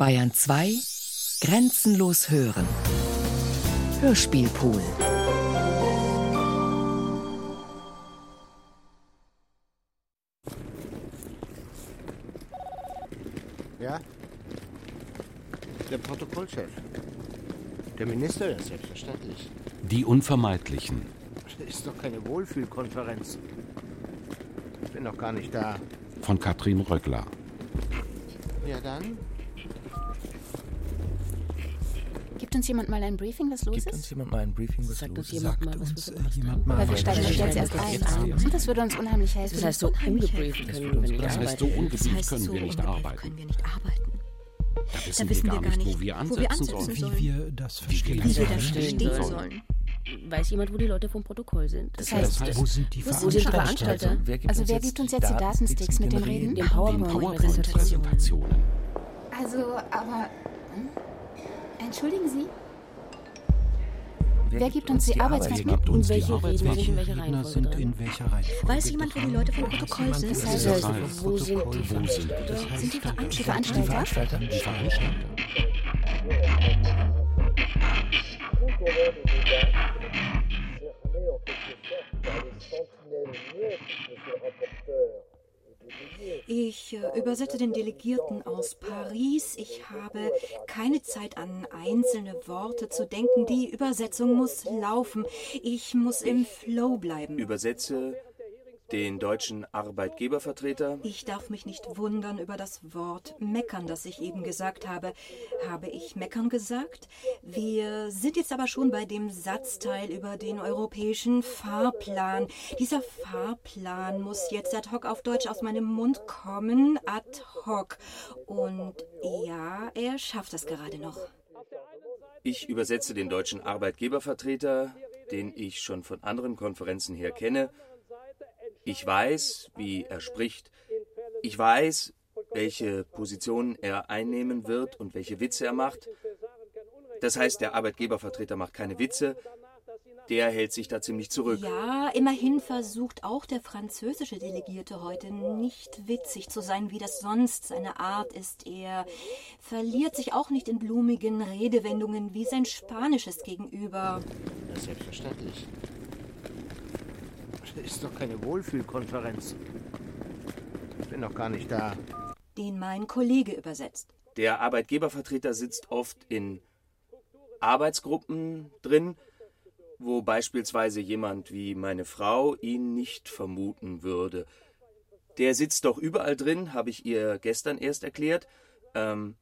Bayern 2 Grenzenlos hören. Hörspielpool. Ja? Der Protokollchef. Der Minister, ja, selbstverständlich. Die Unvermeidlichen. Das ist doch keine Wohlfühlkonferenz. Ich bin doch gar nicht da. Von Katrin Röckler. Ja, dann? Gibt uns jemand mal ein Briefing, was los Gibt ist? uns jemand mal ein Briefing, was Sagt los uns ist? jemand mal, was uns jemand mal, Weil wir was steigen wir jetzt erst jetzt ein. ein. Das würde uns unheimlich helfen. Das heißt, so ungebrieft können wir nicht Das heißt, so arbeiten. ungebrieft können wir nicht arbeiten. nicht arbeiten. Da wissen, wissen wir wir gar gar nicht, nicht, wo wir wo ansetzen, wir ansetzen sollen. sollen. Wie wir das Wie wir verstehen das Wie wir da verstehen stehen sollen. sollen. Weiß jemand, wo die Leute vom Protokoll sind? Das Das heißt, heißt, Wo sind die Wo Wo Veranstalter? Veranstalter? Wer gibt Also wer uns gibt uns jetzt die Datensticks mit den Reden? Den. PowerPoint-Präsentationen. Also, aber. hm? Entschuldigen Sie? Wer gibt uns die die Und die welche Redner sind in welcher Reihenfolge in Weiß jemand, wo die Leute vom Protokoll sind? wo Das heißt, Leute vom wo sind die Wo sind Das heißt, Sind die die Veranstalter? Veranstalter? Die Veranstalter. Ich äh, übersetze den Delegierten aus Paris. Ich habe keine Zeit an einzelne Worte zu denken. Die Übersetzung muss laufen. Ich muss im Flow bleiben. Übersetze den deutschen Arbeitgebervertreter. Ich darf mich nicht wundern über das Wort meckern, das ich eben gesagt habe. Habe ich meckern gesagt? Wir sind jetzt aber schon bei dem Satzteil über den europäischen Fahrplan. Dieser Fahrplan muss jetzt ad hoc auf Deutsch aus meinem Mund kommen. Ad hoc. Und ja, er schafft es gerade noch. Ich übersetze den deutschen Arbeitgebervertreter, den ich schon von anderen Konferenzen her kenne. Ich weiß, wie er spricht. Ich weiß, welche Positionen er einnehmen wird und welche Witze er macht. Das heißt, der Arbeitgebervertreter macht keine Witze. Der hält sich da ziemlich zurück. Ja, immerhin versucht auch der französische Delegierte heute nicht witzig zu sein, wie das sonst seine Art ist. Er verliert sich auch nicht in blumigen Redewendungen wie sein spanisches Gegenüber. Ja, selbstverständlich. Das ist doch keine Wohlfühlkonferenz. Ich bin doch gar nicht da. Den mein Kollege übersetzt. Der Arbeitgebervertreter sitzt oft in Arbeitsgruppen drin, wo beispielsweise jemand wie meine Frau ihn nicht vermuten würde. Der sitzt doch überall drin, habe ich ihr gestern erst erklärt. Ähm,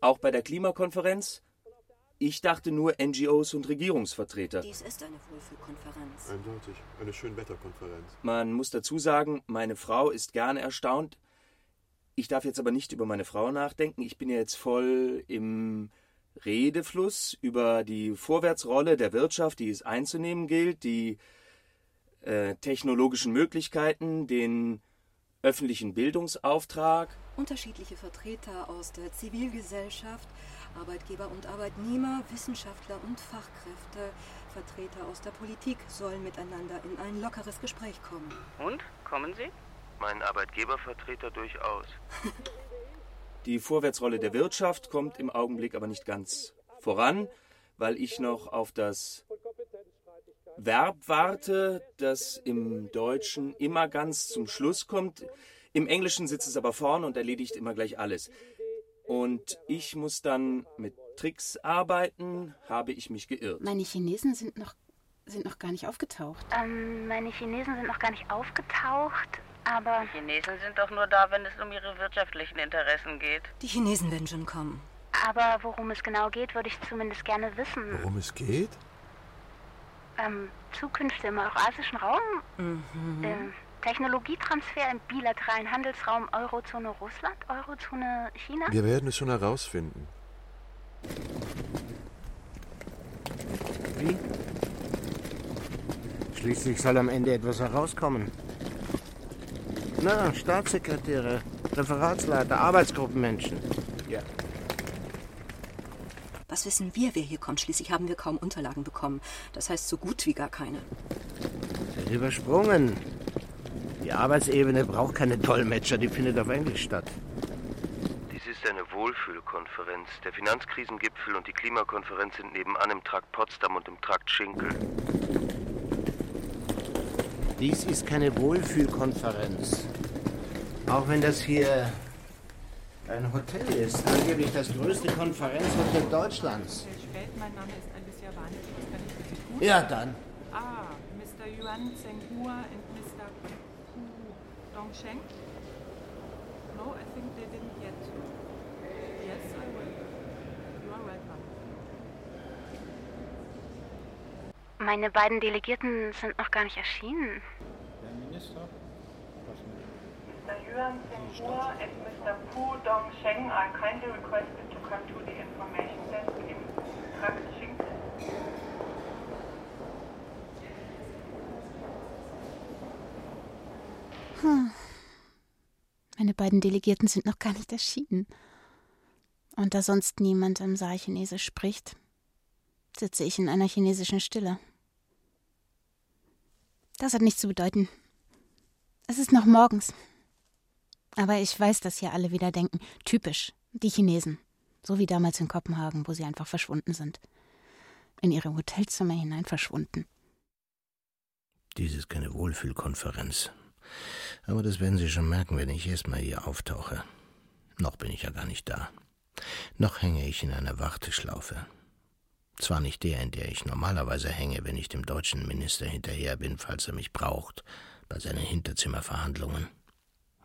auch bei der Klimakonferenz. Ich dachte nur NGOs und Regierungsvertreter. Dies ist eine Wohlfühlkonferenz. Eindeutig. Eine Schönwetterkonferenz. Man muss dazu sagen, meine Frau ist gerne erstaunt. Ich darf jetzt aber nicht über meine Frau nachdenken. Ich bin ja jetzt voll im Redefluss über die Vorwärtsrolle der Wirtschaft, die es einzunehmen gilt, die äh, technologischen Möglichkeiten, den öffentlichen Bildungsauftrag. Unterschiedliche Vertreter aus der Zivilgesellschaft, Arbeitgeber und Arbeitnehmer, Wissenschaftler und Fachkräfte, Vertreter aus der Politik sollen miteinander in ein lockeres Gespräch kommen. Und? Kommen Sie? Mein Arbeitgebervertreter durchaus. Die Vorwärtsrolle der Wirtschaft kommt im Augenblick aber nicht ganz voran, weil ich noch auf das Verb warte, das im Deutschen immer ganz zum Schluss kommt. Im Englischen sitzt es aber vorne und erledigt immer gleich alles. Und ich muss dann mit Tricks arbeiten, habe ich mich geirrt. Meine Chinesen sind noch, sind noch gar nicht aufgetaucht. Ähm, meine Chinesen sind noch gar nicht aufgetaucht, aber Chinesen sind doch nur da, wenn es um ihre wirtschaftlichen Interessen geht. Die Chinesen werden schon kommen. aber worum es genau geht, würde ich zumindest gerne wissen. Worum es geht? Ähm, Zukünfte im eurasischen Raum, Mhm. ähm, Technologietransfer im bilateralen Handelsraum Eurozone Russland, Eurozone China. Wir werden es schon herausfinden. Wie? Schließlich soll am Ende etwas herauskommen. Na, Staatssekretäre, Referatsleiter, Arbeitsgruppenmenschen. Ja. Was wissen wir, wer hier kommt? Schließlich haben wir kaum Unterlagen bekommen. Das heißt so gut wie gar keine. Übersprungen. Die Arbeitsebene braucht keine Dolmetscher, die findet auf Englisch statt. Dieses ist eine Wohlfühlkonferenz. Der Finanzkrisengipfel und die Klimakonferenz sind nebenan im Trakt Potsdam und im Trakt Schinkel. Dies ist keine Wohlfühlkonferenz. Auch wenn das hier ein Hotel ist, angeblich das größte Konferenzhotel Deutschlands. Mein Name ist Alicia kann ich tun? Ja, dann. Ah, Mr. Yuan Mr. Hu Dongsheng? No, I think they didn't yet. Yes, I will. You are welcome. Meine beiden Delegierten sind noch gar nicht erschienen. Der Minister? Mr. Yuan Zhenghua and Mr. Pu Dongsheng are kindly requested to come to the information desk im Trakt Hm. Meine beiden Delegierten sind noch gar nicht erschienen. Und da sonst niemand im Saal Chinesisch spricht, sitze ich in einer chinesischen Stille. Das hat nichts zu bedeuten. Es ist noch morgens. Aber ich weiß, dass hier alle wieder denken, typisch, die Chinesen. So wie damals in Kopenhagen, wo sie einfach verschwunden sind. In ihre Hotelzimmer hinein verschwunden. Dies ist keine Wohlfühlkonferenz. Aber das werden Sie schon merken, wenn ich erstmal hier auftauche. Noch bin ich ja gar nicht da. Noch hänge ich in einer Warteschlaufe. Zwar nicht der, in der ich normalerweise hänge, wenn ich dem deutschen Minister hinterher bin, falls er mich braucht, bei seinen Hinterzimmerverhandlungen.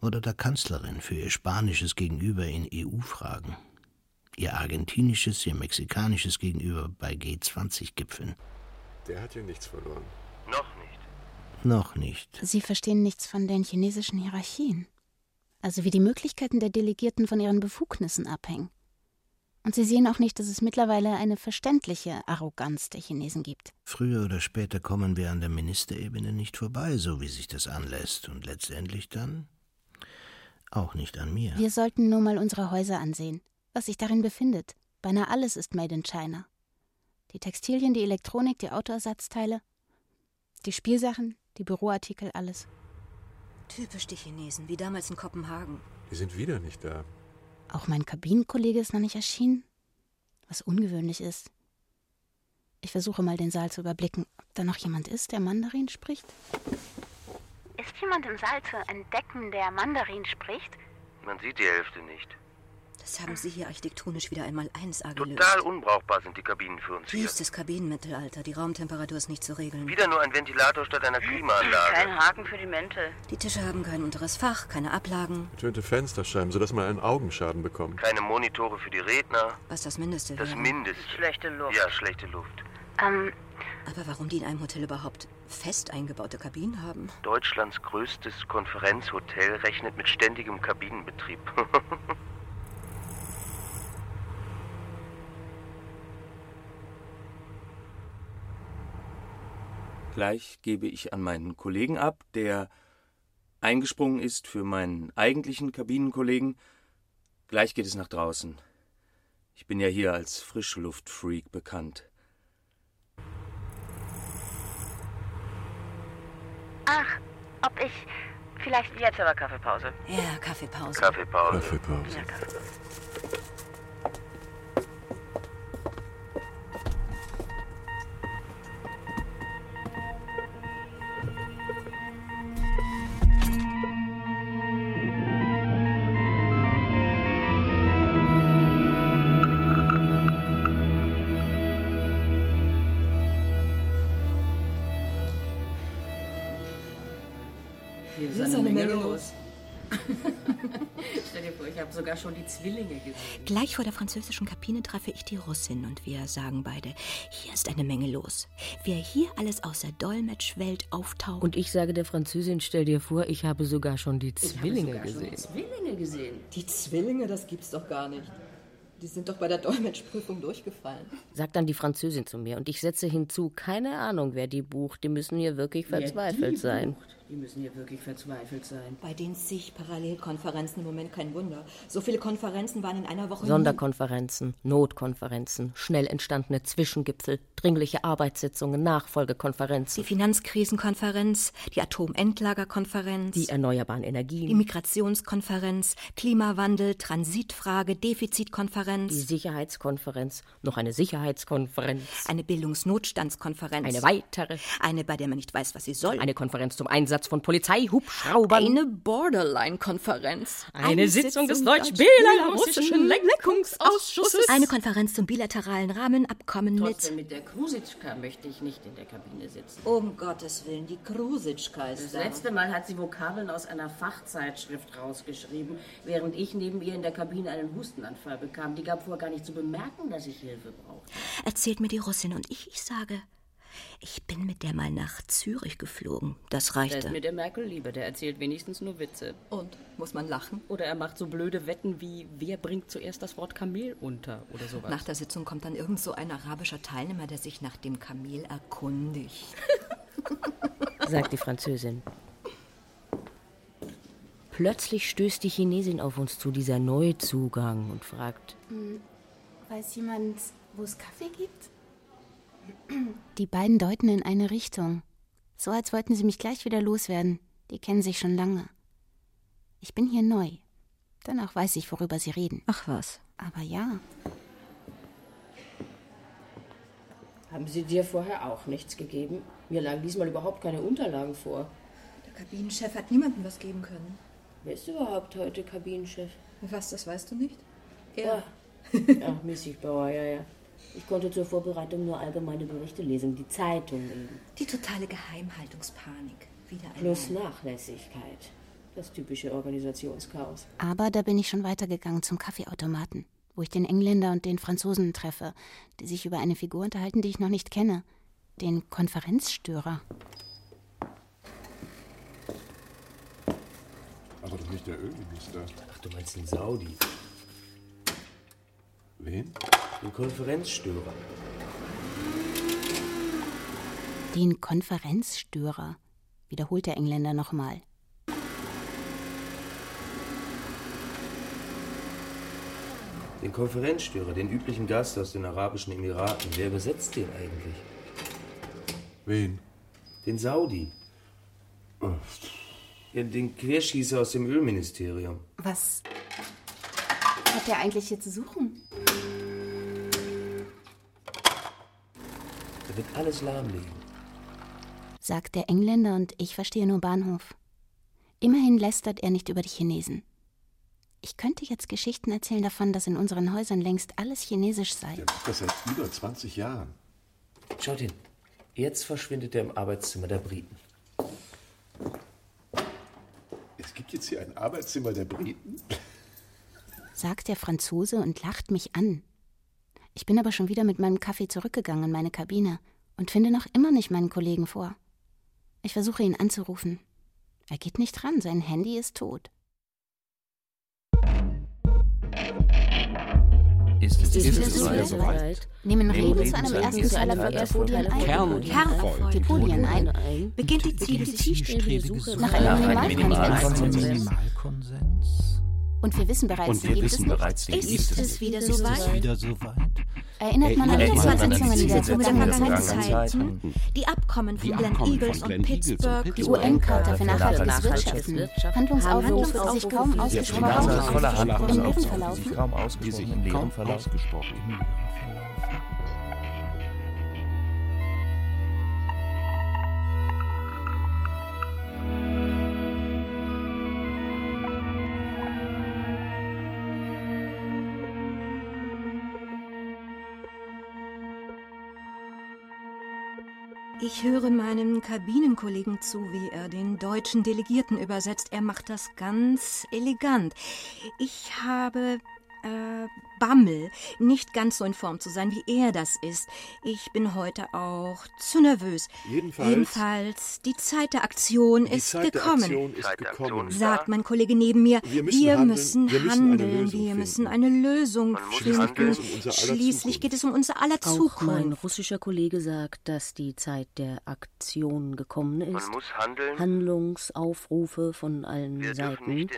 Oder der Kanzlerin für ihr spanisches Gegenüber in EU-Fragen. Ihr argentinisches, ihr mexikanisches Gegenüber bei G20-Gipfeln. Der hat ja nichts verloren. Noch nicht. Sie verstehen nichts von den chinesischen Hierarchien. Also wie die Möglichkeiten der Delegierten von ihren Befugnissen abhängen. Und sie sehen auch nicht, dass es mittlerweile eine verständliche Arroganz der Chinesen gibt. Früher oder später kommen wir an der Ministerebene nicht vorbei, so wie sich das anlässt. Und letztendlich dann auch nicht an mir. Wir sollten nur mal unsere Häuser ansehen, was sich darin befindet. Beinahe alles ist made in China. Die Textilien, die Elektronik, die Autoersatzteile, die Spielsachen, die Büroartikel, alles. Typisch die Chinesen, wie damals in Kopenhagen. Die sind wieder nicht da. Auch mein Kabinenkollege ist noch nicht erschienen, was ungewöhnlich ist. Ich versuche mal den Saal zu überblicken, ob da noch jemand ist, der Mandarin spricht. Ist jemand im Saal zu entdecken, der Mandarin spricht? Man sieht die Hälfte nicht. Das haben Sie hier architektonisch wieder einmal 1A gelöst. Total unbrauchbar sind die Kabinen für uns hier. Tiefstes Kabinenmittelalter. Die Raumtemperatur ist nicht zu regeln. Wieder nur ein Ventilator statt einer Klimaanlage. Kein Haken für die Mäntel. Die Tische haben kein unteres Fach, keine Ablagen. Getönte Fensterscheiben, sodass man einen Augenschaden bekommt. Keine Monitore für die Redner. Was das Mindeste Das wäre. Mindeste. Schlechte Luft. Ja, schlechte Luft. Ähm, Aber warum die in einem Hotel überhaupt fest eingebaute Kabinen haben? Deutschlands größtes Konferenzhotel rechnet mit ständigem Kabinenbetrieb. Gleich gebe ich an meinen Kollegen ab, der eingesprungen ist für meinen eigentlichen Kabinenkollegen. Gleich geht es nach draußen. Ich bin ja hier als Frischluftfreak bekannt. ach, ob ich vielleicht Jetzt aber Kaffeepause. Ja, Kaffeepause. Kaffeepause. Kaffeepause. Ja, Kaffeepause. Zwillinge gesehen. Gleich vor der französischen Kabine treffe ich die Russin und wir sagen beide, hier ist eine Menge los. Wer hier alles aus der Dolmetschwelt auftaucht. Und ich sage der Französin, stell dir vor, ich habe sogar schon die Zwillinge sogar schon gesehen. Zwillinge gesehen. Die Zwillinge, das gibt's doch gar nicht. Die sind doch bei der Dolmetschprüfung durchgefallen. Sagt dann die Französin zu mir und ich setze hinzu, keine Ahnung, wer die bucht, die müssen hier wirklich Wer die verzweifelt sein. bucht? Die müssen hier wirklich verzweifelt sein. Bei den zig Parallelkonferenzen im Moment kein Wunder. So viele Konferenzen waren in einer Woche. Sonderkonferenzen, Notkonferenzen, schnell entstandene Zwischengipfel, dringliche Arbeitssitzungen, Nachfolgekonferenzen. Die Finanzkrisenkonferenz, die Atomendlagerkonferenz, Die erneuerbaren Energien. die Migrationskonferenz, Klimawandel, Transitfrage, Defizitkonferenz. Die Sicherheitskonferenz, noch eine Sicherheitskonferenz. Eine Bildungsnotstandskonferenz. Eine weitere. Eine, bei der man nicht weiß, was sie soll. Eine Konferenz zum Einsatz von Polizeihubschraubern. Eine Borderline-Konferenz. Eine Sitzung des deutsch-belarussischen Lenkungsausschusses. Eine Konferenz zum bilateralen Rahmenabkommen Trotzdem mit. mit der Krusitschka möchte ich nicht in der Kabine sitzen. Um Gottes Willen, die Krusitschka ist Das da. letzte Mal hat sie Vokabeln aus einer Fachzeitschrift rausgeschrieben, während ich neben ihr in der Kabine einen Hustenanfall bekam. Die gab vor, gar nicht zu bemerken, dass ich Hilfe brauchte. Erzählt mir die Russin und ich, ich sage, ich bin mit der mal nach Zürich geflogen. Das Der reichte. ist mir der Merkel lieber, der erzählt wenigstens nur Witze. Und? Muss man lachen? Oder er macht so blöde Wetten wie, wer bringt zuerst das Wort Kamel unter oder sowas. Nach der Sitzung kommt dann irgend so ein arabischer Teilnehmer, der sich nach dem Kamel erkundigt. sagt die Französin. Plötzlich stößt die Chinesin auf uns zu, dieser Neuzugang, und fragt, Hm, Weiß jemand, wo es Kaffee gibt? Die beiden deuten in eine Richtung. So als wollten sie mich gleich wieder loswerden. Die kennen sich schon lange. Ich bin hier neu. Danach weiß ich, worüber sie reden. Ach was. Aber ja, haben Sie dir vorher auch nichts gegeben? Mir lagen diesmal überhaupt keine Unterlagen vor. Der Kabinenchef hat niemandem was geben können. Wer ist überhaupt heute Kabinenchef? Was, das weißt du nicht? Ja. Ach, Missigbauer, ja, ja. Ich konnte zur Vorbereitung nur allgemeine Berichte lesen, die Zeitung eben. Die totale Geheimhaltungspanik. Wieder einmal. Plus Nachlässigkeit. Das typische Organisationschaos. aber da bin ich schon weitergegangen zum Kaffeeautomaten, wo ich den Engländer und den Franzosen treffe, die sich über eine Figur unterhalten, die ich noch nicht kenne. Den Konferenzstörer. Aber doch nicht der Ölminister. Ach, du meinst den Saudi. Wen? Den Konferenzstörer. Den Konferenzstörer, wiederholt der Engländer nochmal. Den Konferenzstörer, den üblichen Gast aus den Arabischen Emiraten. Wer übersetzt den eigentlich? Wen? Den Saudi. Oh. Ja, den Querschießer aus dem Ölministerium. Was hat der eigentlich hier zu suchen? Der wird alles lahmlegen. sagt der Engländer und ich verstehe nur Bahnhof. Immerhin lästert er nicht über die Chinesen. Ich könnte jetzt Geschichten erzählen davon, dass in unseren Häusern längst alles chinesisch sei. Der macht das seit über 20 Jahren. Schaut hin. Jetzt verschwindet er im Arbeitszimmer der Briten. Es gibt jetzt hier ein Arbeitszimmer der Briten. Sagt der Franzose und lacht mich an. Ich bin aber schon wieder mit meinem Kaffee zurückgegangen in meine Kabine und finde noch immer nicht meinen Kollegen vor. Ich versuche ihn anzurufen. Er geht nicht ran, sein Handy ist tot. Ist es, Ist ist es es wieder soweit? Nehmen Reden Reden zu einem zu ersten Zeiler für Folien ein. Kernfolien. Die Folien ein. Beginnt die zielstrebige Suche Nach einem Nach einem Minimalkonsens. Und wir wissen bereits, Und die wir gibt es wissen nicht. bereits, die gibt Ist es es nicht. wieder Ist es soweit? wieder man an Erinnert die man an die Zielsetzungen der vergangenen? Die Abkommen von Die Glen Abkommen Eagles und Pittsburgh, die. UN-Charta für nachhaltiges Wirtschaften. Wirtschaften. Handlungsaufruf, der sich kaum ausgesprochen voller Im Handlungsaufruf, Nebenverlauf. die sich kaum Die ausgesprochen im kaum Lebenverlauf. Ich höre meinem Kabinenkollegen zu, wie er den deutschen Delegierten übersetzt. Er macht das ganz elegant. Ich habe äh, Bammel, nicht ganz so in Form zu sein, wie er das ist. Ich bin heute auch zu nervös. Jedenfalls- Jedenfalls, die Zeit der Aktion Die ist Zeit der gekommen. Aktion ist gekommen. Sagt mein Kollege neben mir, Wir müssen wir handeln, müssen wir müssen eine handeln, Lösung wir finden. müssen eine Lösung Schließlich geht finden. es um unser aller Schließlich geht es um unser aller Auch Zukunft. mein russischer Kollege sagt, dass die Zeit der Aktion gekommen ist. Man muss handeln. Handlungsaufrufe von allen Wir dürfen Seiten. in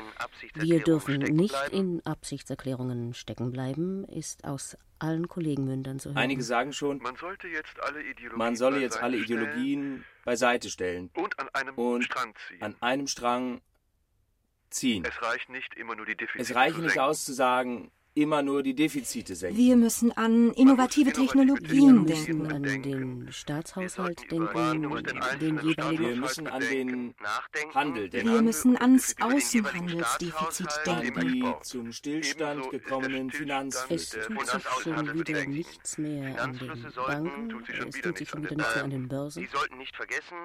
Wir dürfen nicht in Absichtserklärungen stecken bleiben, ist aus allen Kollegenmündern zu hören. Einige sagen schon, Man sollte jetzt alle Ideologien man solle jetzt beiseite alle stellen Ideologien beiseite stellen und an einem und Strang ziehen. an einem Strang ziehen. Es reicht nicht immer nur die Defizite Es reicht nicht aus zu sagen, immer nur die Defizite senken. Wir müssen an innovative Wir Technologien denken. an den Staatshaushalt denken, den Wir jeweiligen. müssen an den Handel denken. Wir müssen ans Außenhandelsdefizit denken. Die zum Stillstand gekommenen Es Finanzflüsse. tut sich schon wieder nichts mehr an den Banken, es tut sich schon wieder nichts mehr an den Börsen. Sie sollten nicht vergessen,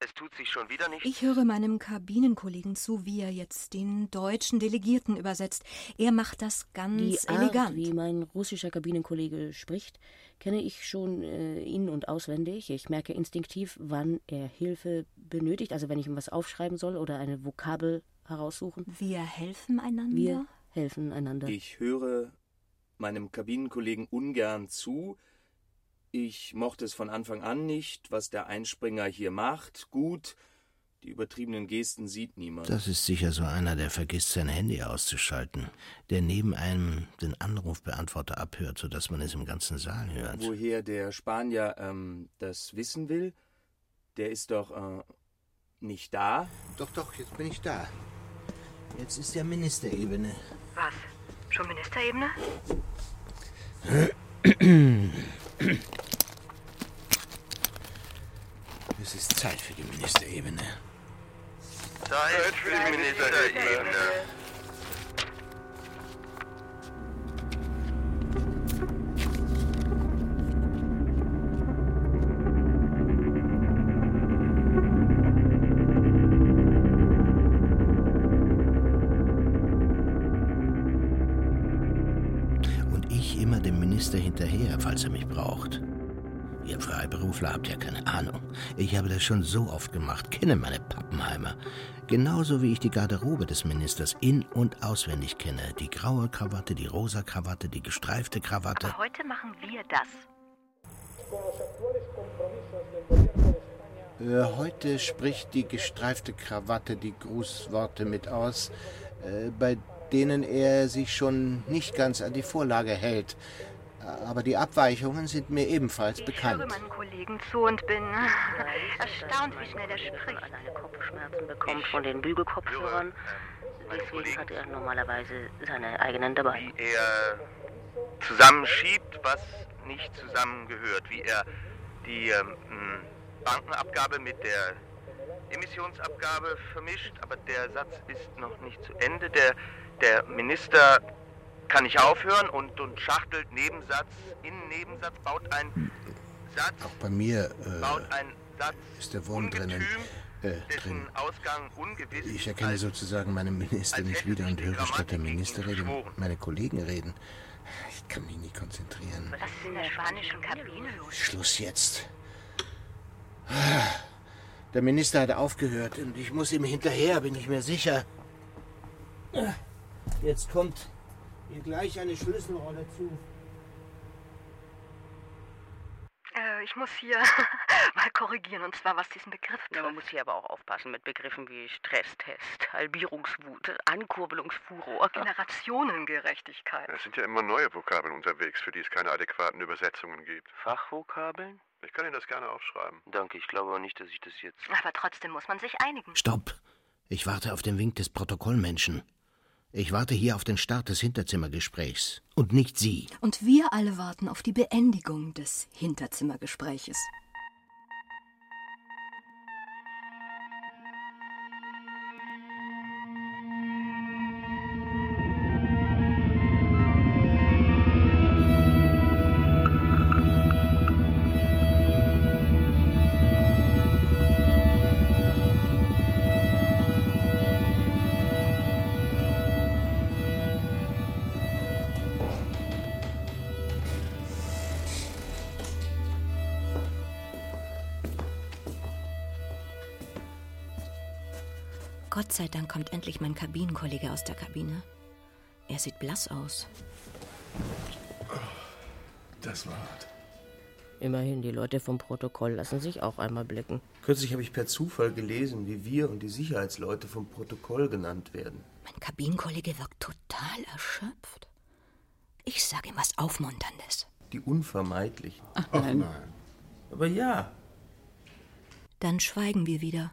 es tut sich schon wieder nichts. Ich höre meinem Kabinenkollegen zu, wie er jetzt den deutschen Delegierten übersetzt. Er macht das ganz Die Art, elegant. wie mein russischer Kabinenkollege spricht, kenne ich schon äh, in- und auswendig. Ich merke instinktiv, wann er Hilfe benötigt, also wenn ich ihm was aufschreiben soll oder eine Vokabel heraussuchen. Wir helfen einander. Wir helfen einander. Ich höre meinem Kabinenkollegen ungern zu. Ich mochte es von Anfang an nicht, was der Einspringer hier macht. Gut, die übertriebenen Gesten sieht niemand. Das ist sicher so einer, der vergisst, sein Handy auszuschalten, der neben einem den Anrufbeantworter abhört, sodass man es im ganzen Saal hört. Woher der Spanier ähm, das wissen will, der ist doch äh, nicht da. Doch, doch, jetzt bin ich da. Jetzt ist ja Ministerebene. Was? Schon Ministerebene? Es ist Zeit für die Ministerebene. Zeit für die Ministerebene. Das schon so oft gemacht, kenne meine Pappenheimer. Genauso wie ich die Garderobe des Ministers in- und auswendig kenne. Die graue Krawatte, die rosa Krawatte, die gestreifte Krawatte. Aber heute machen wir das. Äh, heute spricht die gestreifte Krawatte die Grußworte mit aus, äh, bei denen er sich schon nicht ganz an die Vorlage hält. Aber die Abweichungen sind mir ebenfalls Ich bekannt. höre meinen Kollegen zu und bin erstaunt, wie schnell er spricht. Alleine Kopfschmerzen bekommt von den Bügelkopfhörern. Deswegen hat er normalerweise seine eigenen dabei. Wie er zusammenschiebt, was nicht zusammengehört. Wie er die ähm, Bankenabgabe mit der Emissionsabgabe vermischt. Aber der Satz ist noch nicht zu Ende. Der, der Minister kann nicht aufhören und, und schachtelt Nebensatz in Nebensatz, baut einen Satz, Auch bei mir baut äh, ist der Wurm drinnen. Äh, drin. dessen Ausgang ungewiss Ich erkenne als sozusagen meinen Minister nicht wieder und höre statt der Ministerrede meine Kollegen reden. Ich kann mich nie konzentrieren. Was ist in der spanischen Kabine los? Schluss jetzt. Der Minister hat aufgehört und ich muss ihm hinterher, bin ich mir sicher. Jetzt kommt mir gleich eine Schlüsselrolle zu. Äh, ich muss hier mal korrigieren, und zwar was diesen Begriff Ja, man muss hier aber auch aufpassen mit Begriffen wie Stresstest, Halbierungswut, Ankurbelungsfuror. Generationengerechtigkeit. Es sind ja immer neue Vokabeln unterwegs, für die es keine adäquaten Übersetzungen gibt. Fachvokabeln? Ich kann Ihnen das gerne aufschreiben. Danke, ich glaube aber nicht, dass ich das jetzt. Aber trotzdem muss man sich einigen. Stopp! Ich warte auf den Wink des Protokollmenschen. Ich warte hier auf den Start des Hinterzimmergesprächs. Und nicht Sie. Und wir alle warten auf die Beendigung des Hinterzimmergespräches. Sei Dank kommt endlich mein Kabinenkollege aus der Kabine. Er sieht blass aus. Das war hart. Immerhin, die Leute vom Protokoll lassen sich auch einmal blicken. Kürzlich habe ich per Zufall gelesen, wie wir und die Sicherheitsleute vom Protokoll genannt werden. Mein Kabinenkollege wirkt total erschöpft. Ich sage ihm was Aufmunterndes. Die Unvermeidlichen. Ach nein. Aber ja. Dann schweigen wir wieder.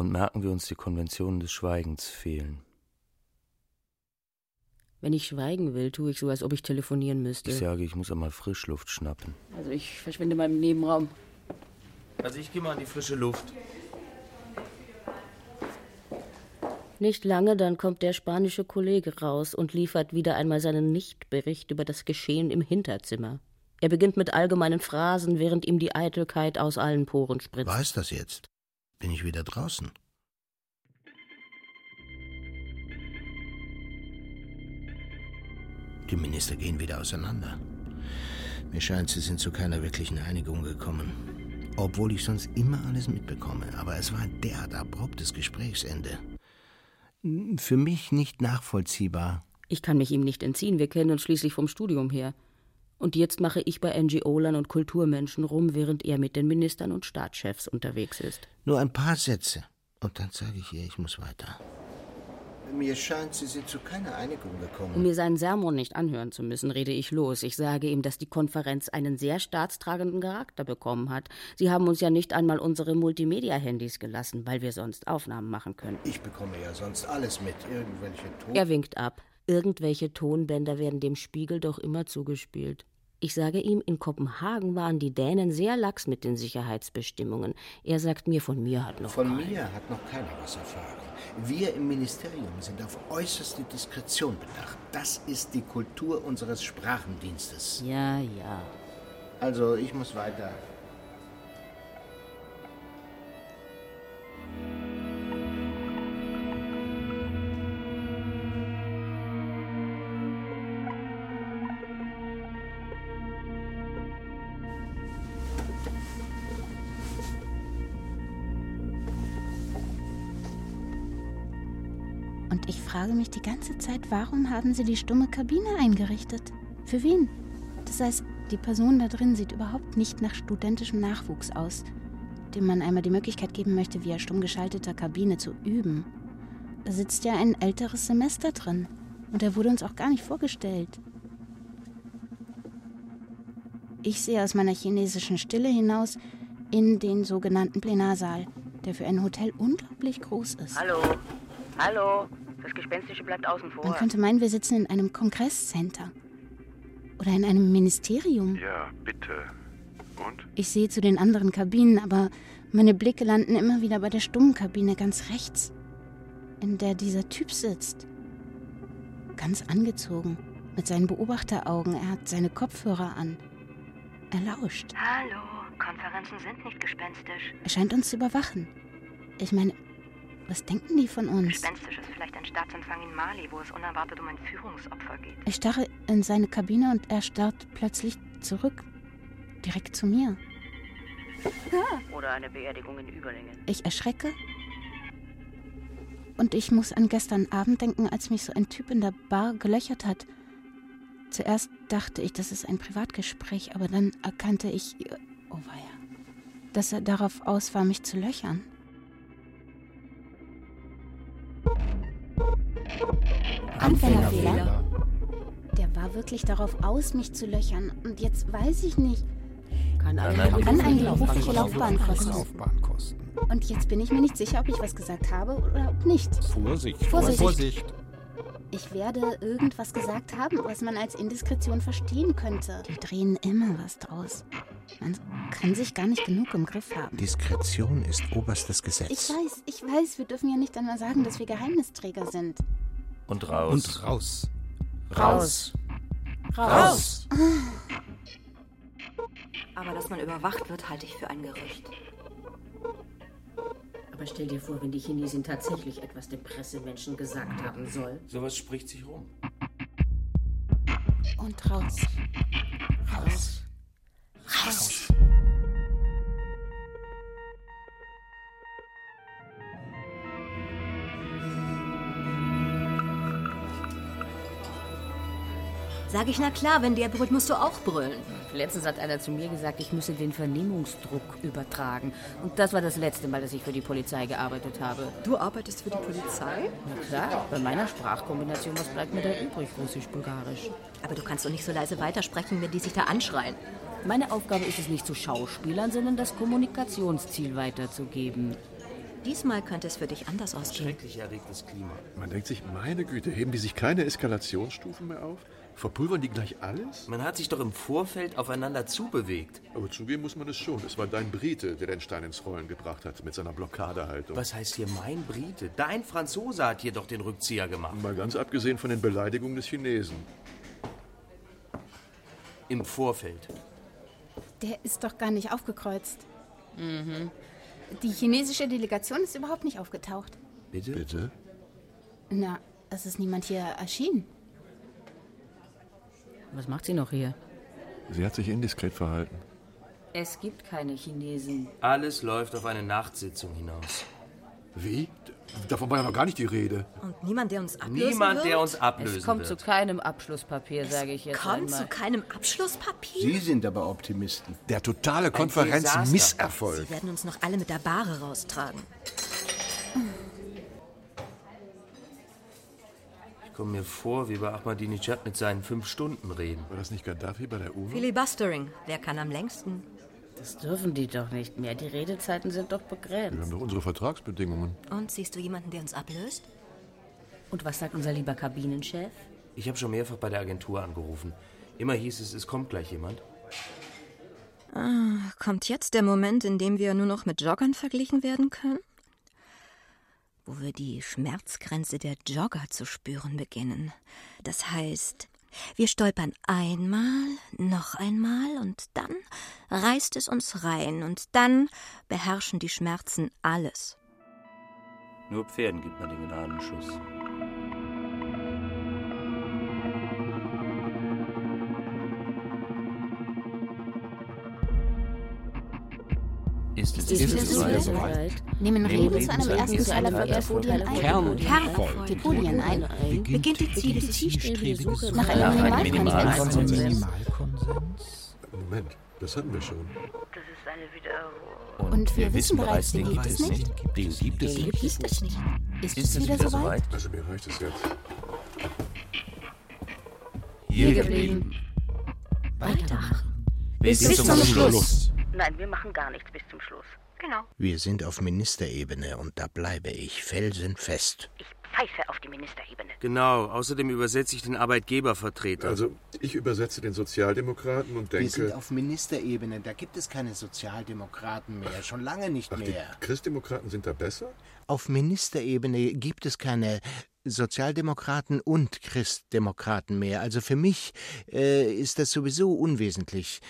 Und merken wir uns die Konventionen des Schweigens fehlen. Wenn ich schweigen will, tue ich so, als ob ich telefonieren müsste. Ich sage, ich muss einmal Frischluft schnappen. Also ich verschwinde mal im Nebenraum. Also ich gehe mal in die frische Luft. Nicht lange, dann kommt der spanische Kollege raus und liefert wieder einmal seinen Nichtbericht über das Geschehen im Hinterzimmer. Er beginnt mit allgemeinen Phrasen, während ihm die Eitelkeit aus allen Poren spritzt. War es das jetzt? Bin ich wieder draußen? Die Minister gehen wieder auseinander. Mir scheint, sie sind zu keiner wirklichen Einigung gekommen. Obwohl ich sonst immer alles mitbekomme. Aber es war ein derart abruptes Gesprächsende. Für mich nicht nachvollziehbar. Ich kann mich ihm nicht entziehen, wir kennen uns schließlich vom Studium her. Und jetzt mache ich bei NGO-Lern und Kulturmenschen rum, während er mit den Ministern und Staatschefs unterwegs ist. Nur ein paar Sätze. Und dann sage ich ihr, ich muss weiter. Mir scheint, Sie sind zu keiner Einigung gekommen. Um mir seinen Sermon nicht anhören zu müssen, rede ich los. Ich sage ihm, dass die Konferenz einen sehr staatstragenden Charakter bekommen hat. Sie haben uns ja nicht einmal unsere Multimedia-Handys gelassen, weil wir sonst Aufnahmen machen können. Ich bekomme ja sonst alles mit. Irgendwelche Ton. Er winkt ab. Irgendwelche Tonbänder werden dem Spiegel doch immer zugespielt. Ich sage ihm, in Kopenhagen waren die Dänen sehr lax mit den Sicherheitsbestimmungen. Er sagt mir, von mir hat noch Von keiner. mir hat noch keiner was erfahren. Wir im Ministerium sind auf äußerste Diskretion bedacht. Das ist die Kultur unseres Sprachendienstes. Ja, ja. Also, ich muss weiter. Frage mich die ganze Zeit, warum haben sie die stumme Kabine eingerichtet? Für wen? Das heißt, die Person da drin sieht überhaupt nicht nach studentischem Nachwuchs aus, dem man einmal die Möglichkeit geben möchte, via stumm geschalteter Kabine zu üben. Da sitzt ja ein älteres Semester drin. Und er wurde uns auch gar nicht vorgestellt. Ich sehe aus meiner chinesischen Stille hinaus in den sogenannten Plenarsaal, der für ein Hotel unglaublich groß ist. Hallo, hallo, das Gespenstische bleibt außen vor. Man könnte meinen, wir sitzen in einem Kongresscenter. Oder in einem Ministerium. Ja, bitte. Und? Ich sehe zu den anderen Kabinen, aber meine Blicke landen immer wieder bei der stummen Kabine ganz rechts, in der dieser Typ sitzt. Ganz angezogen, mit seinen Beobachteraugen. Er hat seine Kopfhörer an. Er lauscht. Hallo, Konferenzen sind nicht gespenstisch. Er scheint uns zu überwachen. Ich meine, was denken die von uns? Gespenstisch ist vielleicht ein Staatsempfang in Mali, wo es unerwartet um ein Führungsopfer geht. Ich starre in seine Kabine und er starrt plötzlich zurück. Direkt zu mir. Oder eine Beerdigung in Überlingen. Ich erschrecke. Und ich muss an gestern Abend denken, als mich so ein Typ in der Bar gelöchert hat. Zuerst dachte ich, das ist ein Privatgespräch, aber dann erkannte ich, oh weia, dass er darauf aus war, mich zu löchern. Anfängerfehler. Der war wirklich darauf aus, mich zu löchern. Und jetzt weiß ich nicht. Kann kann eine berufliche Laufbahn kosten. Laufbahn kosten. Und jetzt bin ich mir nicht sicher, ob ich was gesagt habe oder ob nicht. Vorsicht, Vorsicht. Vorsicht. Ich werde irgendwas gesagt haben, was man als Indiskretion verstehen könnte. Die drehen immer was draus. Man kann sich gar nicht genug im Griff haben. Diskretion ist oberstes Gesetz. Ich weiß, ich weiß, wir dürfen ja nicht einmal sagen, dass wir Geheimnisträger sind. Und raus. Und raus. Raus. Raus! Aber dass man überwacht wird, halte ich für ein Gerücht. Aber stell dir vor, wenn die Chinesin tatsächlich etwas dem Pressemenschen gesagt haben soll. Sowas spricht sich rum. Und raus. Raus. Raus. Sag ich, na klar, wenn der brüllt, musst du auch brüllen. Letztens hat einer zu mir gesagt, ich müsse den Vernehmungsdruck übertragen. Und das war das letzte Mal, dass ich für die Polizei gearbeitet habe. Du arbeitest für die Polizei? Na klar, bei meiner Sprachkombination, was bleibt mir da übrig? Russisch-Bulgarisch. Aber du kannst doch nicht so leise weitersprechen, wenn die sich da anschreien. Meine Aufgabe ist es nicht zu Schauspielern, sondern das Kommunikationsziel weiterzugeben. Diesmal könnte es für dich anders ausgehen. Schrecklich erregtes Klima. Man denkt sich, meine Güte, heben die sich keine Eskalationsstufen mehr auf? Verpulvern die gleich alles? Man hat sich doch im Vorfeld aufeinander zubewegt. Aber zugeben muss man es schon. Es war dein Brite, der den Stein ins Rollen gebracht hat mit seiner Blockadehaltung. Was heißt hier mein Brite? Dein Franzose hat hier doch den Rückzieher gemacht. Mal ganz abgesehen von den Beleidigungen des Chinesen. Im Vorfeld. Der ist doch gar nicht aufgekreuzt. Mhm. Die chinesische Delegation ist überhaupt nicht aufgetaucht. Bitte? Bitte? Na, es ist niemand hier erschienen. Was macht sie noch hier? Sie hat sich indiskret verhalten. Es gibt keine Chinesen. Alles läuft auf eine Nachtsitzung hinaus. Wie? Davon war ja noch gar nicht die Rede. Und niemand, der uns ablösen Niemand, wird? der uns ablösen Es kommt wird. zu keinem Abschlusspapier, sage ich jetzt Kommt einmal. zu keinem Abschlusspapier? Sie sind aber Optimisten. Der totale. Konferenzmisserfolg. Sie werden uns noch alle mit der Bahre raustragen. Ich komme mir vor, wie bei Ahmadinejad mit seinen fünf Stunden reden. War das nicht Gaddafi bei der UNO? Filibustering. Wer kann am längsten? Das dürfen die doch nicht mehr. Die Redezeiten sind doch Wir begrenzt. haben doch unsere Vertragsbedingungen. Und siehst du jemanden, der uns ablöst? Und was sagt unser lieber Kabinenchef? Ich habe schon mehrfach bei der Agentur angerufen. Immer hieß es, es kommt gleich jemand. Ah, kommt jetzt der Moment, in dem wir nur noch mit Joggern verglichen werden können? Wo wir die Schmerzgrenze der Jogger zu spüren beginnen. Das heißt, wir stolpern einmal, noch einmal und dann reißt es uns rein und dann beherrschen die Schmerzen alles. Nur Pferden gibt man den Gnadenschuss. Ist es Ist es soweit? soweit? Nehmen Reden zu einem zu ersten ersten aller aller Folien ein. Kernfolge. Die Folien ein. Beginnt die zielstrebige Suche Nach Nach einem Minimalkonsens. Minimalkonsens. Moment, das hatten wir schon. Das ist eine Wiederholung. Und wir wissen bereits, den gibt es nicht. Den gibt es nicht. gibt es nicht. Ist Ist es wieder soweit? Also mir reicht es jetzt. Hier geblieben. Weitermachen. Bis zum Schluss. Nein, wir machen gar nichts bis zum Schluss. Genau. Wir sind auf Ministerebene und da bleibe ich felsenfest. Ich pfeife auf die Ministerebene. Genau, außerdem übersetze ich den Arbeitgebervertreter. Also, ich übersetze den Sozialdemokraten und Wir sind denke. auf Ministerebene, da gibt es keine Sozialdemokraten mehr, schon lange nicht Ach, die mehr. Christdemokraten sind da besser? Auf Ministerebene gibt es keine Sozialdemokraten und Christdemokraten mehr. Also für mich äh, ist das sowieso unwesentlich.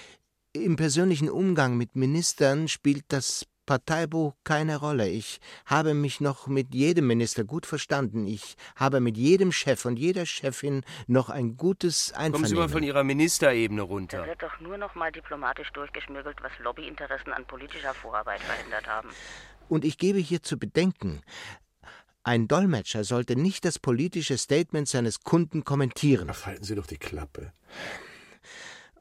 Im persönlichen Umgang mit Ministern spielt das Parteibuch keine Rolle. Ich habe mich noch mit jedem Minister gut verstanden. Ich habe mit jedem Chef und jeder Chefin noch ein gutes Kommen Sie mal Einvernehmen. von Ihrer Ministerebene Da runter. wird doch nur noch mal diplomatisch durchgeschmüggelt, was Lobbyinteressen an politischer Vorarbeit verhindert haben. Und ich gebe hier zu bedenken, ein Dolmetscher sollte nicht das politische Statement seines Kunden kommentieren. Ach, halten Sie doch die Klappe.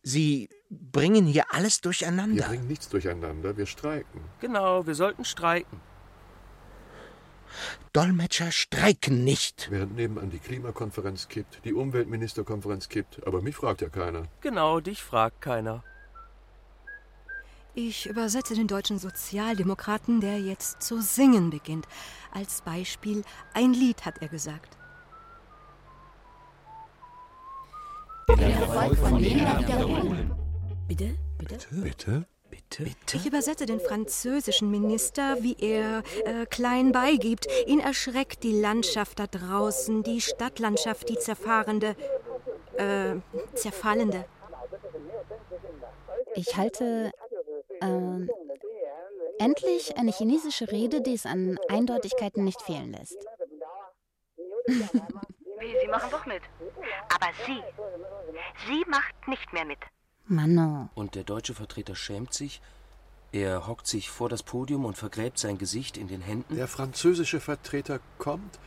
Sie bringen hier alles Wir durcheinander. bringen nichts durcheinander, wir streiken. Genau, wir sollten streiken. Dolmetscher streiken nicht. Während nebenan die Klimakonferenz kippt, die Umweltministerkonferenz kippt, aber mich fragt ja keiner. Genau, dich fragt keiner. Ich übersetze den deutschen Sozialdemokraten, der jetzt zu singen beginnt. Als Beispiel, ein Lied hat er gesagt. Erfolg von Lena wiederholen. Bitte? Bitte? Bitte? Bitte? Ich übersetze den französischen Minister, wie er äh, klein beigibt. Ihn erschreckt die Landschaft da draußen, die Stadtlandschaft, die zerfahrende, äh, zerfallende. Ich halte ähm, endlich eine chinesische Rede, die es an Eindeutigkeiten nicht fehlen lässt. Sie machen doch mit. Aber Sie, Sie macht nicht mehr mit. Mano. Und der deutsche Vertreter schämt sich. Er hockt sich vor das Podium und vergräbt sein Gesicht in den Händen. Der französische Vertreter kommt,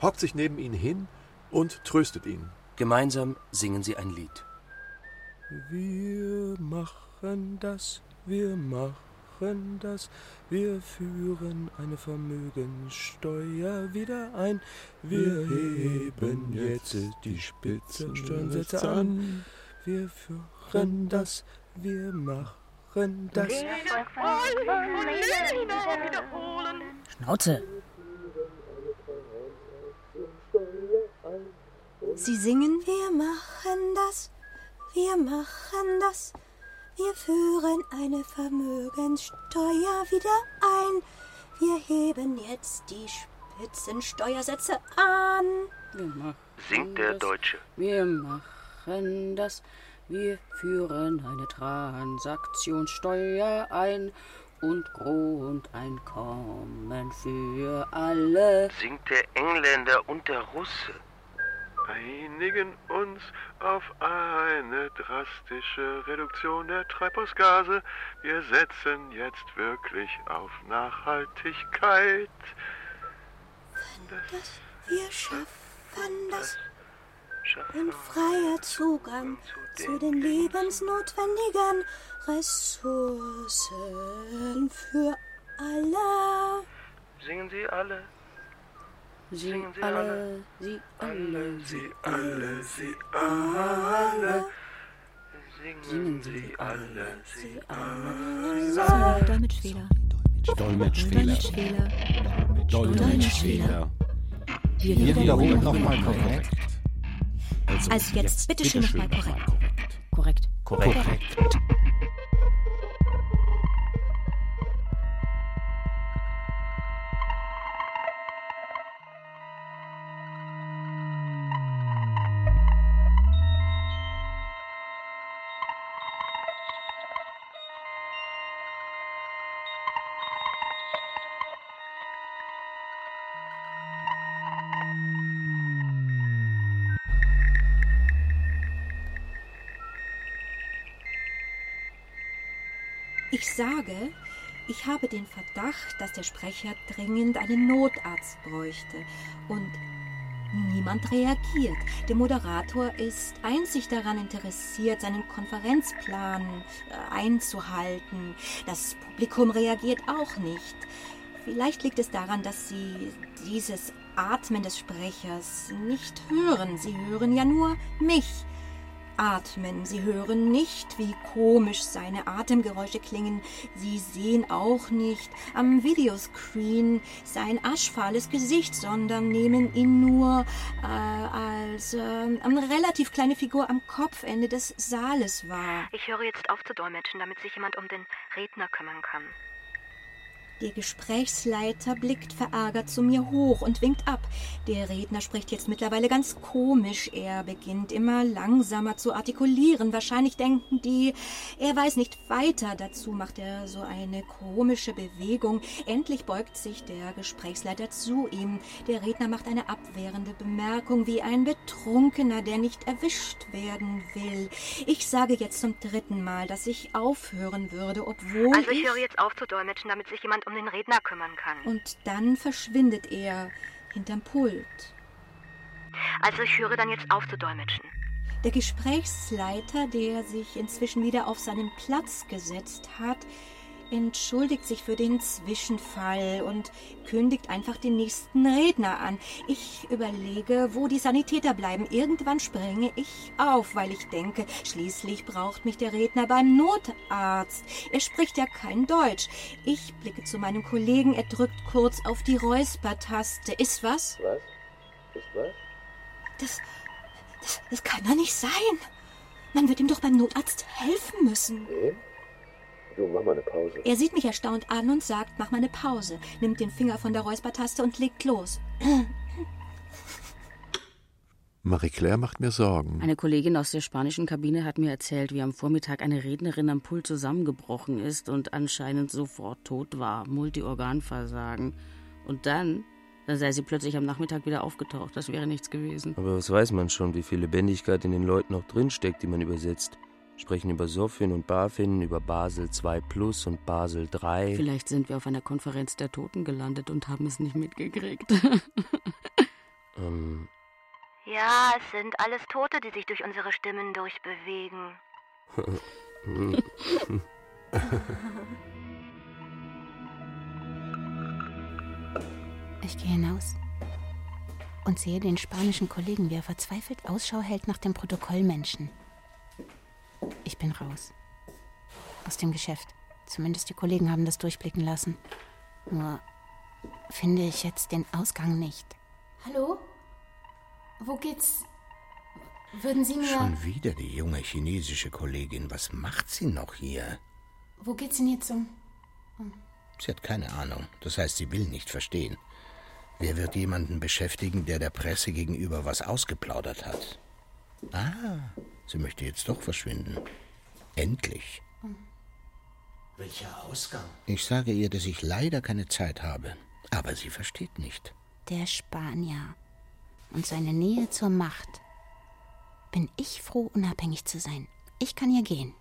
hockt sich neben ihn hin und tröstet ihn. Gemeinsam singen sie ein Lied. Wir machen das, wir machen das, wir führen eine Vermögenssteuer wieder ein. Wir heben jetzt die Spitzensteuersätze an. Wir führen das, wir machen das. Schnauze. Sie singen, wir machen das, wir machen das, wir führen eine Vermögenssteuer wieder ein. Wir heben jetzt die Spitzensteuersätze an. Wir machen Singt der das, Deutsche. Wir machen das. Wir führen eine Transaktionssteuer ein und Grundeinkommen für alle. Singt der Engländer und der Russe. Einigen uns auf eine drastische Reduktion der Treibhausgase. Wir setzen jetzt wirklich auf Nachhaltigkeit. Das wir schaffen das. Und freier Zugang zu den lebensnotwendigen Ressourcen für alle. Singen Sie alle. Sie Sie alle, sie alle, Sie alle, Sie alle. Singen Sie alle, Sie alle. Dolmetschfehler. Dolmetschfehler. Dolmetschfehler. Wir Wir wiederholen nochmal nochmal korrekt. Also jetzt bitte schön nochmal korrekt. Korrekt. Korrekt. Ich sage, ich habe den Verdacht, dass der Sprecher dringend einen Notarzt bräuchte. Und niemand reagiert. Der Moderator ist einzig daran interessiert, seinen Konferenzplan äh, einzuhalten. Das Publikum reagiert auch nicht. Vielleicht liegt es daran, dass sie dieses Atmen des Sprechers nicht hören. Sie hören ja nur mich atmen. Sie hören nicht, wie komisch seine Atemgeräusche klingen. Sie sehen auch nicht am Videoscreen sein aschfahles Gesicht, sondern nehmen ihn nur äh, als äh, eine relativ kleine Figur am Kopfende des Saales wahr. Ich höre jetzt auf zu dolmetschen, damit sich jemand um den Redner kümmern kann. Der Gesprächsleiter blickt verärgert zu mir hoch und winkt ab. Der Redner spricht jetzt mittlerweile ganz komisch. Er beginnt immer langsamer zu artikulieren. Wahrscheinlich denken die, er weiß nicht weiter. Dazu macht er so eine komische Bewegung. Endlich beugt sich der Gesprächsleiter zu ihm. Der Redner macht eine abwehrende Bemerkung wie ein Betrunkener, der nicht erwischt werden will. Ich sage jetzt zum dritten Mal, dass ich aufhören würde, obwohl Also ich höre jetzt auf zu dolmetschen, damit sich jemand um den Redner kümmern kann. und dann verschwindet er hinterm Pult. Also ich höre dann jetzt auf zu dolmetschen. Der Gesprächsleiter, der sich inzwischen wieder auf seinen Platz gesetzt hat, entschuldigt sich für den Zwischenfall und kündigt einfach den nächsten Redner an. Ich überlege, wo die Sanitäter bleiben. Irgendwann springe ich auf, weil ich denke, schließlich braucht mich der Redner beim Notarzt. Er spricht ja kein Deutsch. Ich blicke zu meinem Kollegen, er drückt kurz auf die Räuspertaste. Ist was? Was? Ist was? Das, das, das kann doch nicht sein. Man wird ihm doch beim Notarzt helfen müssen. Nee? Du, mach mal eine Pause. Er sieht mich erstaunt an und sagt, mach mal eine Pause, nimmt den Finger von der Räuspertaste und legt los. Marie-Claire macht mir Sorgen. Eine Kollegin aus der spanischen Kabine hat mir erzählt, wie am Vormittag eine Rednerin am Pult zusammengebrochen ist und anscheinend sofort tot war, Multiorganversagen. Und dann, dann sei sie plötzlich am Nachmittag wieder aufgetaucht. Das wäre nichts gewesen. Aber was weiß man schon, wie viel Lebendigkeit in den Leuten noch drinsteckt, die man übersetzt? Sprechen über Sophin und Bafin, über Basel 2 Plus und Basel 3. Vielleicht sind wir auf einer Konferenz der Toten gelandet und haben es nicht mitgekriegt. Ähm, Ja, es sind alles Tote, die sich durch unsere Stimmen durchbewegen. Ich gehe hinaus und sehe den spanischen Kollegen, wie er verzweifelt Ausschau hält nach dem Protokollmenschen. Ich bin raus. Aus dem Geschäft. Zumindest die Kollegen haben das durchblicken lassen. Nur finde ich jetzt den Ausgang nicht. Hallo? Wo geht's? Würden Sie mir. Schon wieder die junge chinesische Kollegin. Was macht sie noch hier? Wo geht's denn jetzt um? Sie hat keine Ahnung. Das heißt, sie will nicht verstehen. Wer wird jemanden beschäftigen, der der Presse gegenüber was ausgeplaudert hat? Ah, sie möchte jetzt doch verschwinden. Endlich. Welcher Ausgang? Ich sage ihr, dass ich leider keine Zeit habe. Aber sie versteht nicht. Der Spanier und seine Nähe zur Macht. Bin ich froh, unabhängig zu sein. Ich kann hier gehen.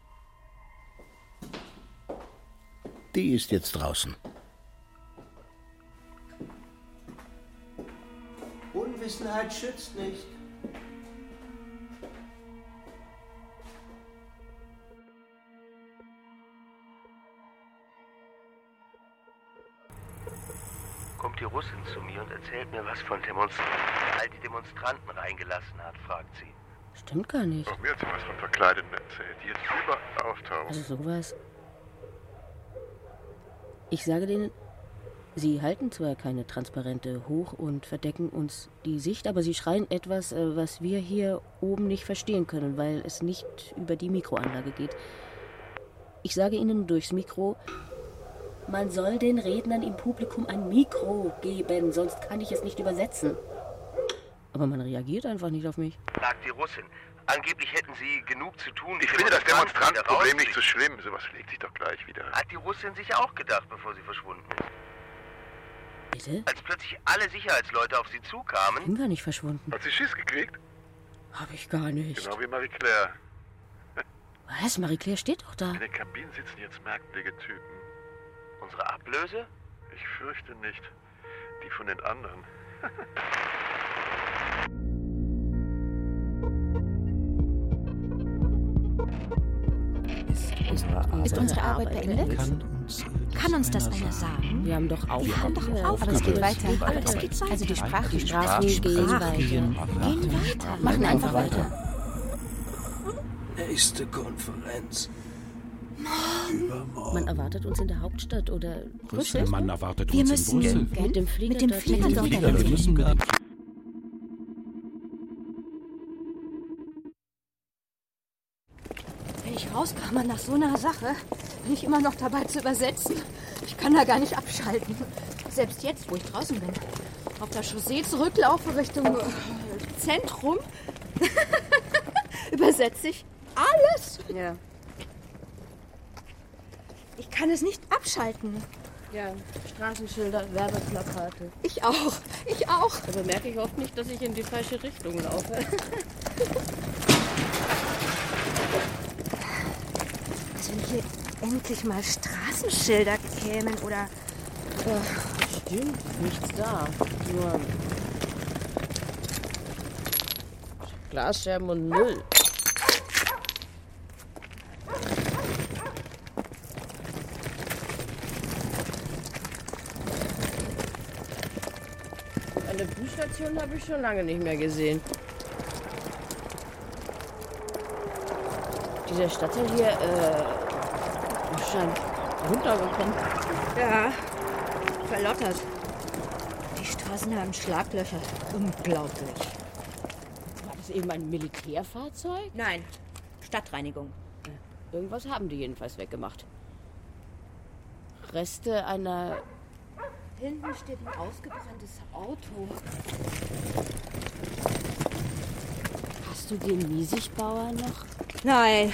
Die ist jetzt draußen. Unwissenheit schützt nicht. Die Russin zu mir und erzählt mir was von Demonstranten. All die Demonstranten reingelassen hat, fragt sie. Stimmt gar nicht. Auch mir hat sie was von Verkleideten erzählt, die jetzt überall auftauchen. Also sowas. Ich sage denen, sie halten zwar keine Transparente hoch und verdecken uns die Sicht, aber sie schreien etwas, äh, was wir hier oben nicht verstehen können, weil es nicht über die Mikroanlage geht. Ich sage ihnen durchs Mikro, man soll den Rednern im Publikum ein Mikro geben, sonst kann ich es nicht übersetzen. Aber man reagiert einfach nicht auf mich. Sagt die Russin. Angeblich hätten sie genug zu tun. Ich finde das Demonstranten Demonstrantenproblem nicht so schlimm. Sowas legt sich doch gleich wieder. Hat die Russin sich auch gedacht, bevor sie verschwunden ist. Bitte? Als plötzlich alle Sicherheitsleute auf sie zukamen. Bin gar nicht verschwunden. Hat sie Schiss gekriegt? Hab ich gar nicht. Genau wie Marie-Claire. Was? Marie-Claire steht doch da. In den Kabinen sitzen jetzt merkwürdige Typen. Unsere Ablöse? Ich fürchte nicht. Die von den anderen. Ist unsere Arbeit beendet? Kann uns das einer sagen? Wir haben doch auf. Wir haben doch auf. Aber es geht weiter. Aber es geht weiter. Also die Sprache, Die Straßen gehen weiter. Gehen weiter. Machen einfach weiter. Nächste Konferenz. Man erwartet uns in der Hauptstadt oder Brüssel. Man erwartet Wir uns müssen in Brüssel. Mit dem Flieger Mit dem. Flieger dorthin. Wir müssen mit dem Wenn ich rauskam nach so einer Sache, bin ich immer noch dabei zu übersetzen. Ich kann da gar nicht abschalten. Selbst jetzt, wo ich draußen bin. Auf der Chaussee zurücklaufe Richtung äh, Zentrum, übersetze ich alles. Ja. Ich kann es nicht abschalten. Ja, Straßenschilder, Werbeplakate. Ich auch. Ich auch. Da bemerke ich oft nicht, dass ich in die falsche Richtung laufe. Also wenn hier endlich mal Straßenschilder kämen oder Stimmt, nichts da. Nur Glasscherben und Müll. Eine Busstation habe ich schon lange nicht mehr gesehen. Dieser Stadtteil hier, äh, scheint runtergekommen. Ja, verlottert. Die Straßen haben Schlaglöcher. Unglaublich. War das eben ein Militärfahrzeug? Nein, Stadtreinigung. Irgendwas haben die jedenfalls weggemacht. Reste einer. Hinten steht ein ausgebranntes Auto. Hast du den Miesigbauer noch? Nein,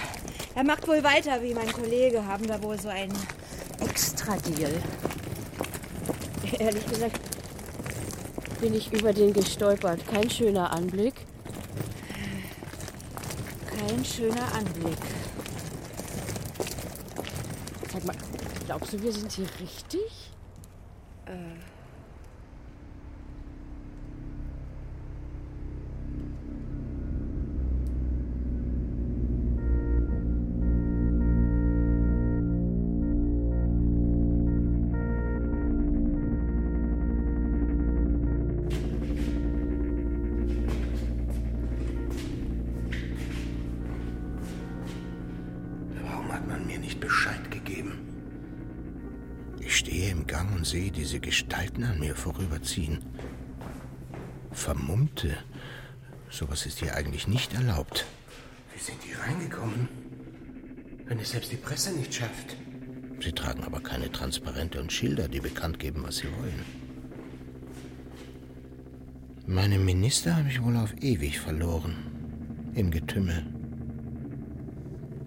er macht wohl weiter wie mein Kollege. Haben wir wohl so einen Extra-Deal. Ehrlich gesagt bin ich über den gestolpert. Kein schöner Anblick. Kein schöner Anblick. Sag mal, glaubst du, wir sind hier richtig? Äh. Vorüberziehen. Vermummte. Sowas ist hier eigentlich nicht erlaubt. Wie sind die reingekommen? Wenn es selbst die Presse nicht schafft. Sie tragen aber keine Transparente und Schilder, die bekannt geben, was sie wollen. Meine Minister habe ich wohl auf ewig verloren. Im Getümmel.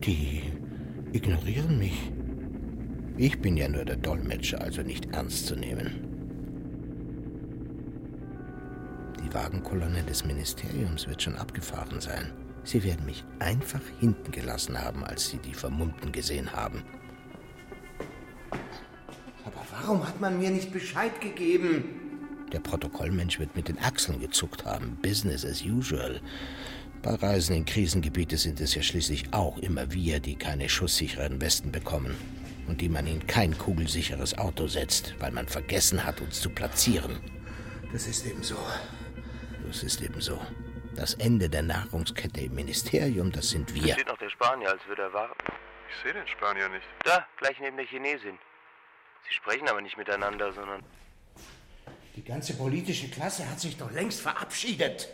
Die ignorieren mich. Ich bin ja nur der Dolmetscher, also nicht ernst zu nehmen. Die Wagenkolonne des Ministeriums wird schon abgefahren sein. Sie werden mich einfach hinten gelassen haben, als sie die Vermummten gesehen haben. Aber warum hat man mir nicht Bescheid gegeben? Der Protokollmensch wird mit den Achseln gezuckt haben. Business as usual. Bei Reisen in Krisengebiete sind es ja schließlich auch immer wir, die keine schusssicheren Westen bekommen und die man in kein kugelsicheres Auto setzt, weil man vergessen hat, uns zu platzieren. Das ist eben so. Das ist eben so. Das Ende der Nahrungskette im Ministerium, das sind Da wir. steht noch der Spanier, als würde er warten. Ich sehe den Spanier nicht. Da, gleich neben der Chinesin. Sie sprechen aber nicht miteinander, sondern. Die ganze politische Klasse hat sich doch längst verabschiedet.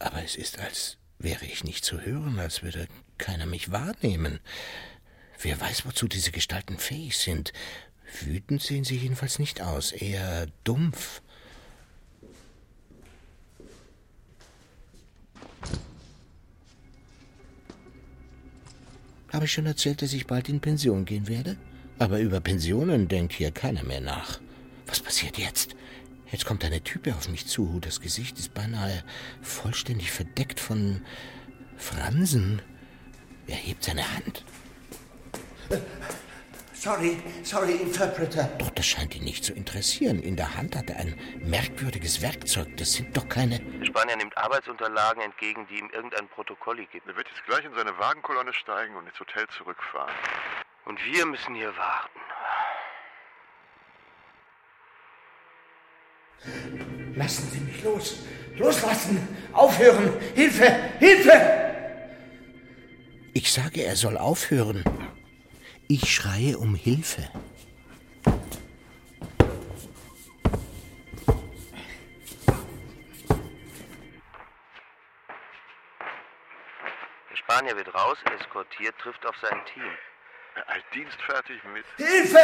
Aber es ist, als wäre ich nicht zu hören, als würde keiner mich wahrnehmen. Wer weiß, wozu diese Gestalten fähig sind. Wütend sehen sie jedenfalls nicht aus, eher dumpf. Habe ich schon erzählt, dass ich bald in Pension gehen werde? Aber über Pensionen denkt hier keiner mehr nach. Was passiert jetzt? Jetzt kommt eine Type auf mich zu. Das Gesicht ist beinahe vollständig verdeckt von Fransen. Er hebt seine Hand. Sorry, sorry, Interpreter. Doch das scheint ihn nicht zu interessieren. In der Hand hat er ein merkwürdiges Werkzeug. Das sind doch keine. Der Spanier nimmt Arbeitsunterlagen entgegen, die ihm irgendein Protokolli gibt. Er wird jetzt gleich in seine Wagenkolonne steigen und ins Hotel zurückfahren. Und wir müssen hier warten. Lassen Sie mich los. Loslassen. Aufhören. Hilfe. Hilfe. Ich sage, er soll aufhören. Ich schreie um Hilfe. Der Spanier wird raus, eskortiert, trifft auf sein Team. Als dienstfertig mit. Hilfe!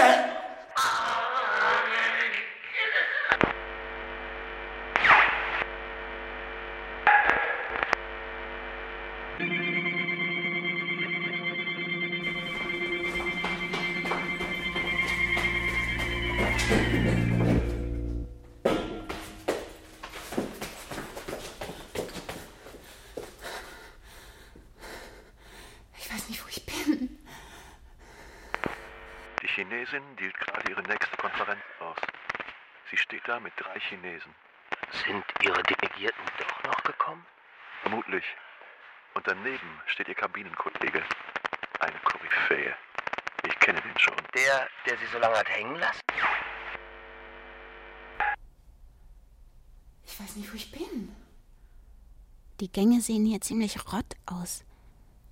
Weiß nicht, wo ich bin. Die Chinesin dealt gerade ihre nächste Konferenz aus. Sie steht da mit drei Chinesen. Sind Ihre Delegierten doch noch gekommen? Vermutlich. Und daneben steht ihr Kabinenkollege. Eine Koryphäe. Ich kenne den schon. Der, der Sie so lange hat hängen lassen? Ich weiß nicht, wo ich bin. Die Gänge sehen hier ziemlich rott aus.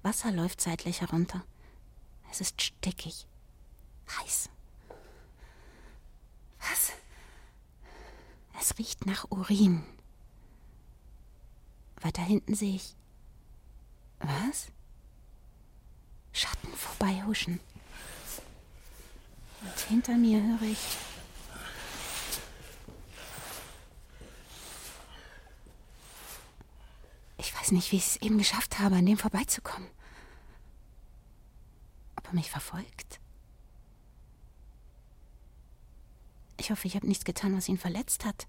Wasser läuft seitlich herunter. Es ist stickig. Heiß. Was? Es riecht nach Urin. Weiter hinten sehe ich. Was? Schatten vorbeihuschen. Und hinter mir höre ich. Weiß nicht, wie ich es eben geschafft habe, an dem vorbeizukommen. Ob er mich verfolgt? Ich hoffe, ich habe nichts getan, was ihn verletzt hat.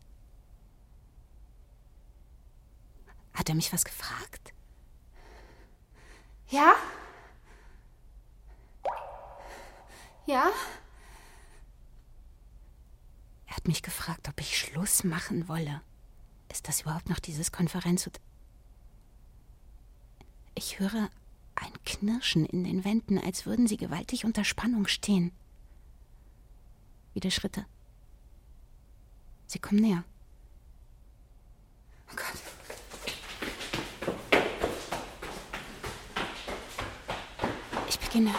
Hat er mich was gefragt? Ja? Ja? Er hat mich gefragt, ob ich Schluss machen wolle. Ist das überhaupt noch dieses Konferenz? Ich höre ein Knirschen in den Wänden, als würden sie gewaltig unter Spannung stehen. Wieder Schritte. Sie kommen näher. Oh Gott. Ich beginne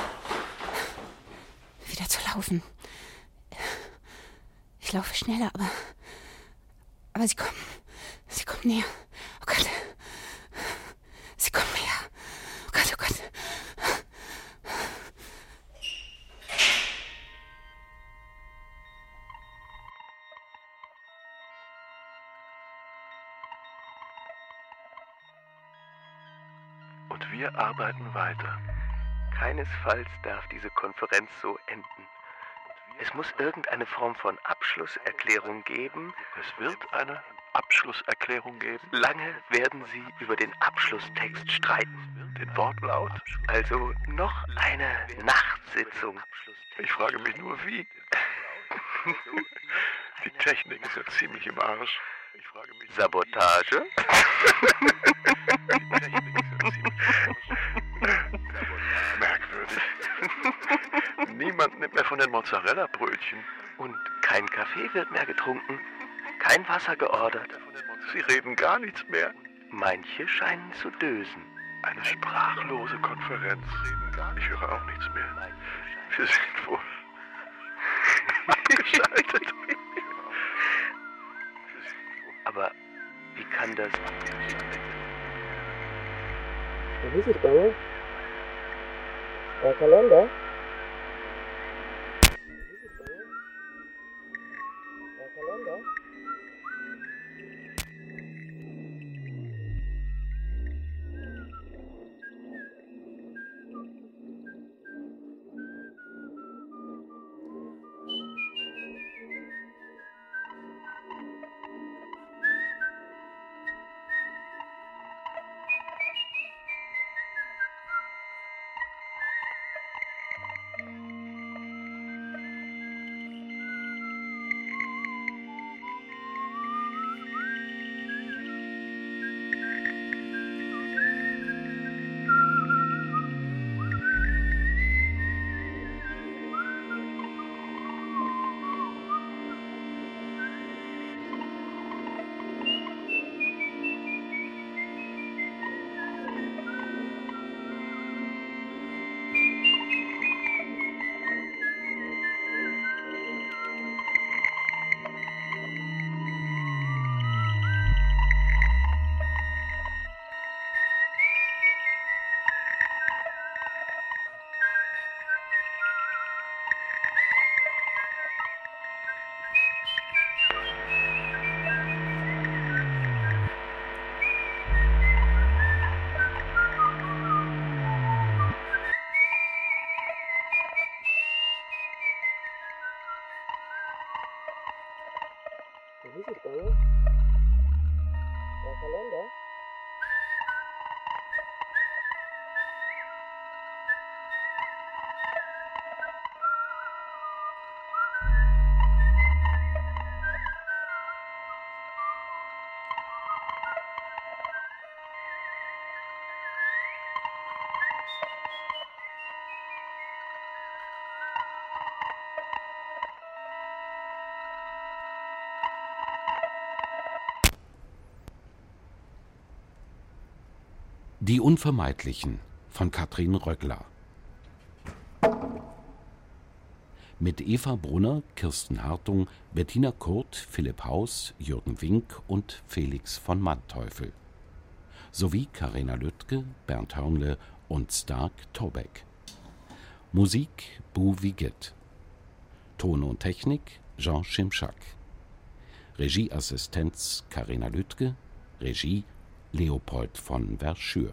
wieder zu laufen. Ich laufe schneller, aber. Aber sie kommen. Sie kommen näher. Oh Gott. Wir arbeiten weiter. Keinesfalls darf diese Konferenz so enden. Es muss irgendeine Form von Abschlusserklärung geben. Es wird eine Abschlusserklärung geben. Lange werden Sie über den Abschlusstext streiten. Den Wortlaut. Also noch eine Nachtsitzung. Ich frage mich nur, wie. Die Technik ist ja ziemlich im Arsch. Ich frage mich, Sabotage? Die Technik ist ja ziemlich im Arsch. Merkwürdig. Niemand nimmt mehr von den Mozzarella-Brötchen. Und kein Kaffee wird mehr getrunken. Kein Wasser geordert. Sie reden gar nichts mehr. Manche scheinen zu dösen. Eine sprachlose Konferenz. Ich höre auch nichts mehr. Wir sind wohl abgeschaltet. wie kann das... Was ist es, Bauer? Der Kalender? Die Unvermeidlichen von Katrin Röckler. Mit Eva Brunner, Kirsten Hartung, Bettina Kurt, Philipp Haus, Jürgen Wink und Felix von Manteuffel. Sowie Karina Lüttke, Bernd Hörnle und Stark Tobeck. Musik Bu Wiget. Ton und Technik Jean Schimschak. Regieassistenz Karina Lüttke. Regie Leopold von Verschür.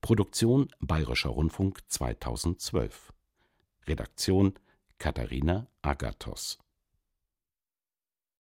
Produktion Bayerischer Rundfunk 2012. Redaktion Katharina Agathos